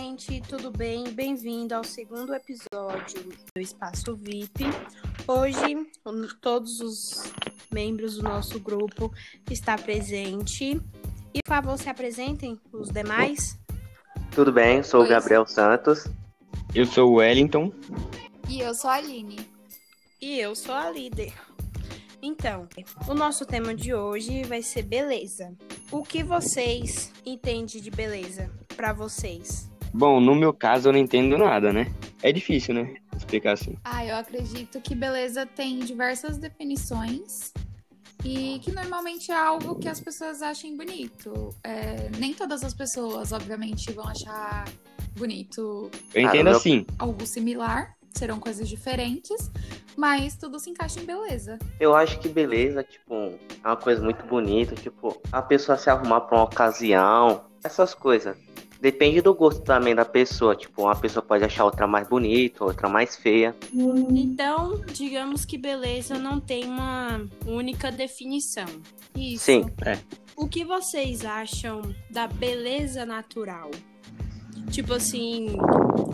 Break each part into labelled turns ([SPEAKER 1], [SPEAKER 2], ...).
[SPEAKER 1] gente, tudo bem? Bem-vindo ao segundo episódio do Espaço VIP. Hoje, todos os membros do nosso grupo estão presentes. E, por favor, se apresentem os demais.
[SPEAKER 2] Tudo bem, sou o Gabriel Santos.
[SPEAKER 3] Eu sou o Wellington.
[SPEAKER 4] E eu sou a Aline.
[SPEAKER 1] E eu sou a líder. Então, o nosso tema de hoje vai ser beleza. O que vocês entendem de beleza para vocês?
[SPEAKER 3] Bom, no meu caso eu não entendo nada, né? É difícil, né? Explicar assim.
[SPEAKER 4] Ah, eu acredito que beleza tem diversas definições e que normalmente é algo que as pessoas achem bonito. É, nem todas as pessoas, obviamente, vão achar bonito.
[SPEAKER 3] Eu entendo
[SPEAKER 2] Ah,
[SPEAKER 3] assim.
[SPEAKER 4] Algo similar, serão coisas diferentes, mas tudo se encaixa em beleza.
[SPEAKER 2] Eu acho que beleza, tipo, é uma coisa muito bonita, tipo, a pessoa se arrumar pra uma ocasião, essas coisas. Depende do gosto também da pessoa, tipo, uma pessoa pode achar outra mais bonita, outra mais feia.
[SPEAKER 1] Então, digamos que beleza não tem uma única definição.
[SPEAKER 4] Isso.
[SPEAKER 2] Sim.
[SPEAKER 1] O que vocês acham da beleza natural? Tipo assim,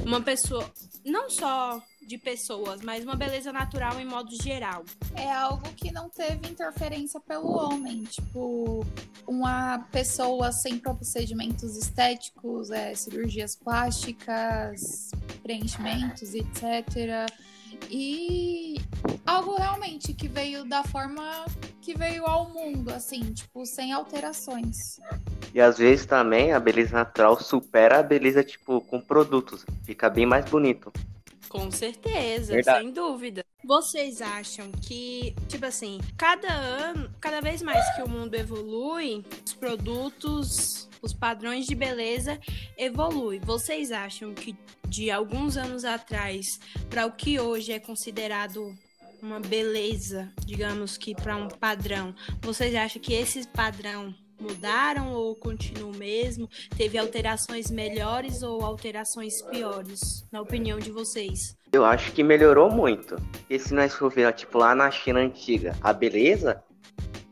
[SPEAKER 1] uma pessoa, não só de pessoas, mas uma beleza natural em modo geral.
[SPEAKER 4] É algo que não teve interferência pelo homem. Tipo, uma pessoa sem procedimentos estéticos, é, cirurgias plásticas, preenchimentos, etc. E algo realmente que veio da forma que veio ao mundo, assim, tipo, sem alterações.
[SPEAKER 2] E às vezes também a beleza natural supera a beleza, tipo, com produtos. Fica bem mais bonito.
[SPEAKER 1] Com certeza,
[SPEAKER 3] Verdade.
[SPEAKER 1] sem dúvida. Vocês acham que, tipo assim, cada ano, cada vez mais que o mundo evolui, os produtos, os padrões de beleza evoluem. Vocês acham que de alguns anos atrás para o que hoje é considerado uma beleza, digamos que para um padrão, vocês acham que esse padrão mudaram ou continua o mesmo? Teve alterações melhores ou alterações piores, na opinião de vocês?
[SPEAKER 2] Eu acho que melhorou muito. E se nós for ver, tipo, lá na China antiga, a beleza,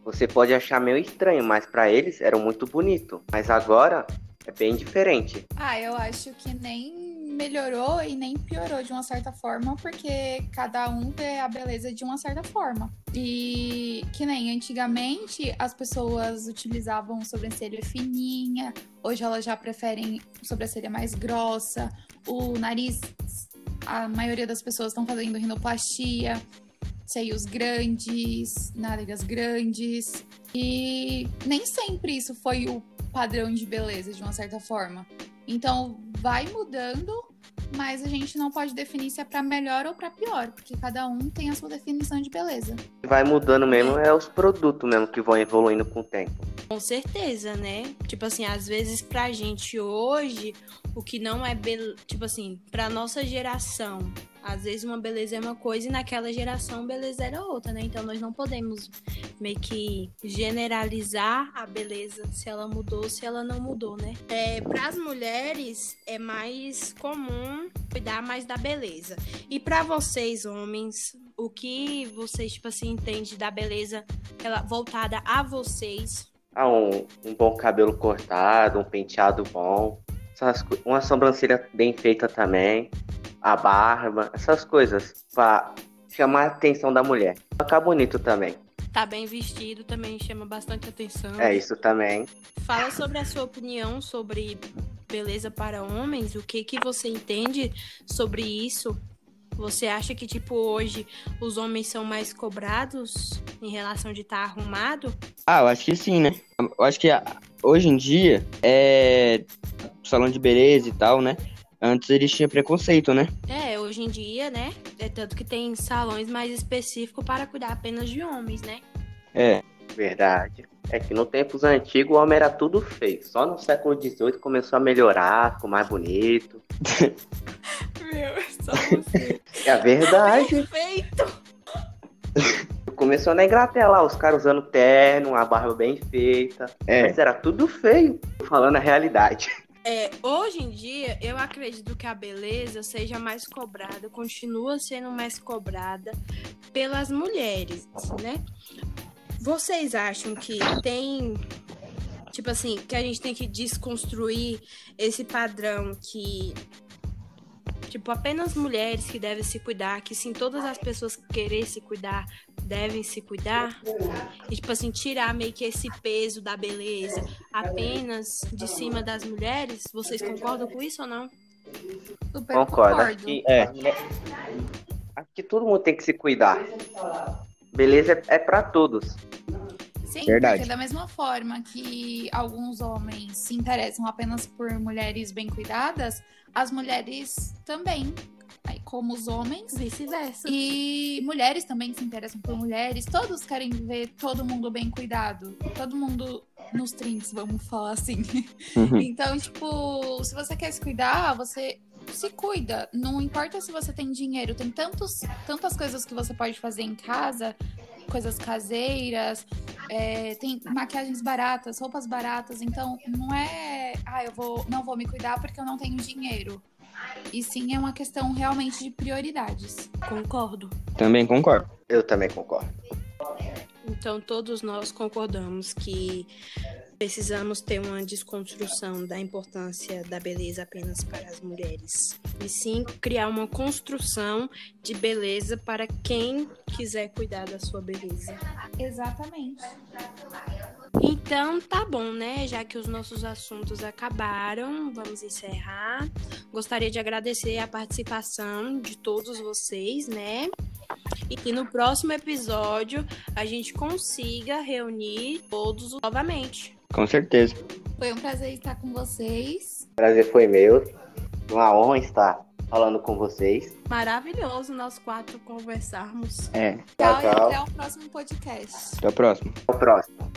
[SPEAKER 2] você pode achar meio estranho, mas pra eles era muito bonito. Mas agora é bem diferente.
[SPEAKER 4] Ah, eu acho que nem melhorou e nem piorou de uma certa forma, porque cada um vê a beleza de uma certa forma. E que nem antigamente as pessoas utilizavam sobrancelha fininha, hoje elas já preferem sobrancelha mais grossa, o nariz, a maioria das pessoas estão fazendo rinoplastia, seios grandes, nádegas grandes. E nem sempre isso foi o padrão de beleza, de uma certa forma. Então, vai mudando, mas a gente não pode definir se é pra melhor ou pra pior, porque cada um tem a sua definição de beleza.
[SPEAKER 2] Vai mudando mesmo é os produtos mesmo que vão evoluindo com o tempo.
[SPEAKER 1] Com certeza, né? Tipo assim, às vezes pra gente hoje, o que não é bel... tipo assim, pra nossa geração, às vezes uma beleza é uma coisa e naquela geração beleza era outra, né? Então nós não podemos meio que generalizar a beleza se ela mudou, se ela não mudou, né? É, para as mulheres é mais comum cuidar mais da beleza. E pra vocês, homens, o que vocês tipo assim entendem da beleza ela voltada a vocês?
[SPEAKER 2] Ah, um, um bom cabelo cortado, um penteado bom, essas uma sobrancelha bem feita também, a barba, essas coisas, pra chamar a atenção da mulher. Ficar bonito também.
[SPEAKER 1] Tá bem vestido também chama bastante atenção.
[SPEAKER 2] É isso também.
[SPEAKER 1] Fala sobre a sua opinião sobre beleza para homens, o que que você entende sobre isso? Você acha que tipo hoje os homens são mais cobrados em relação de estar arrumado?
[SPEAKER 3] Ah, eu acho que sim, né? Eu acho que hoje em dia é salão de beleza e tal, né? Antes eles tinham preconceito, né?
[SPEAKER 1] É, hoje em dia, né? É tanto que tem salões mais específicos para cuidar apenas de homens, né?
[SPEAKER 3] É.
[SPEAKER 2] Verdade. É que no tempos antigos o homem era tudo feio. Só no século XVIII começou a melhorar, ficou mais bonito.
[SPEAKER 1] Meu, é só você.
[SPEAKER 2] É verdade.
[SPEAKER 1] Perfeito!
[SPEAKER 2] Começou na Inglaterra lá, os caras usando terno, a barba bem feita.
[SPEAKER 3] É.
[SPEAKER 2] Mas era tudo feio. Falando a realidade.
[SPEAKER 1] É, hoje em dia, eu acredito que a beleza seja mais cobrada, continua sendo mais cobrada pelas mulheres, né? Vocês acham que tem Tipo assim, que a gente tem que desconstruir esse padrão que. Tipo, apenas mulheres que devem se cuidar, que sim, todas as pessoas que querer se cuidar devem se cuidar. E, tipo assim, tirar meio que esse peso da beleza apenas de cima das mulheres. Vocês concordam com isso ou não?
[SPEAKER 4] Super
[SPEAKER 2] Concordo. Acho
[SPEAKER 4] concordo.
[SPEAKER 2] que,
[SPEAKER 3] É.
[SPEAKER 2] acho que todo mundo tem que se cuidar. Beleza é, é pra todos.
[SPEAKER 4] Sim,
[SPEAKER 3] Verdade.
[SPEAKER 4] porque da mesma forma que alguns homens se interessam apenas por mulheres bem cuidadas, as mulheres também, aí, como os homens.
[SPEAKER 1] Vice-versa.
[SPEAKER 4] E mulheres também se interessam por mulheres. Todos querem ver todo mundo bem cuidado. Todo mundo nos trinks, vamos falar assim.
[SPEAKER 3] Uhum.
[SPEAKER 4] Então, tipo, se você quer se cuidar, você se cuida. Não importa se você tem dinheiro, tem tantos, tantas coisas que você pode fazer em casa, coisas caseiras, é, tem maquiagens baratas, roupas baratas. Então, não é, ah, eu vou, não vou me cuidar porque eu não tenho dinheiro. E sim é uma questão realmente de prioridades.
[SPEAKER 1] Concordo.
[SPEAKER 3] Também concordo.
[SPEAKER 2] Eu também concordo.
[SPEAKER 1] Então, todos nós concordamos que precisamos ter uma desconstrução da importância da beleza apenas para as mulheres. E sim criar uma construção de beleza para quem quiser cuidar da sua beleza.
[SPEAKER 4] Exatamente.
[SPEAKER 1] Então, tá bom, né? Já que os nossos assuntos acabaram, vamos encerrar. Gostaria de agradecer a participação de todos vocês, né? E que no próximo episódio a gente consiga reunir todos novamente.
[SPEAKER 3] Com certeza.
[SPEAKER 4] Foi um prazer estar com vocês.
[SPEAKER 2] Prazer foi meu. Uma honra estar falando com vocês.
[SPEAKER 1] Maravilhoso nós quatro conversarmos.
[SPEAKER 3] É.
[SPEAKER 4] Tchau,
[SPEAKER 2] Tchau,
[SPEAKER 4] e até o próximo podcast.
[SPEAKER 3] Até o próximo.
[SPEAKER 2] Até o próximo.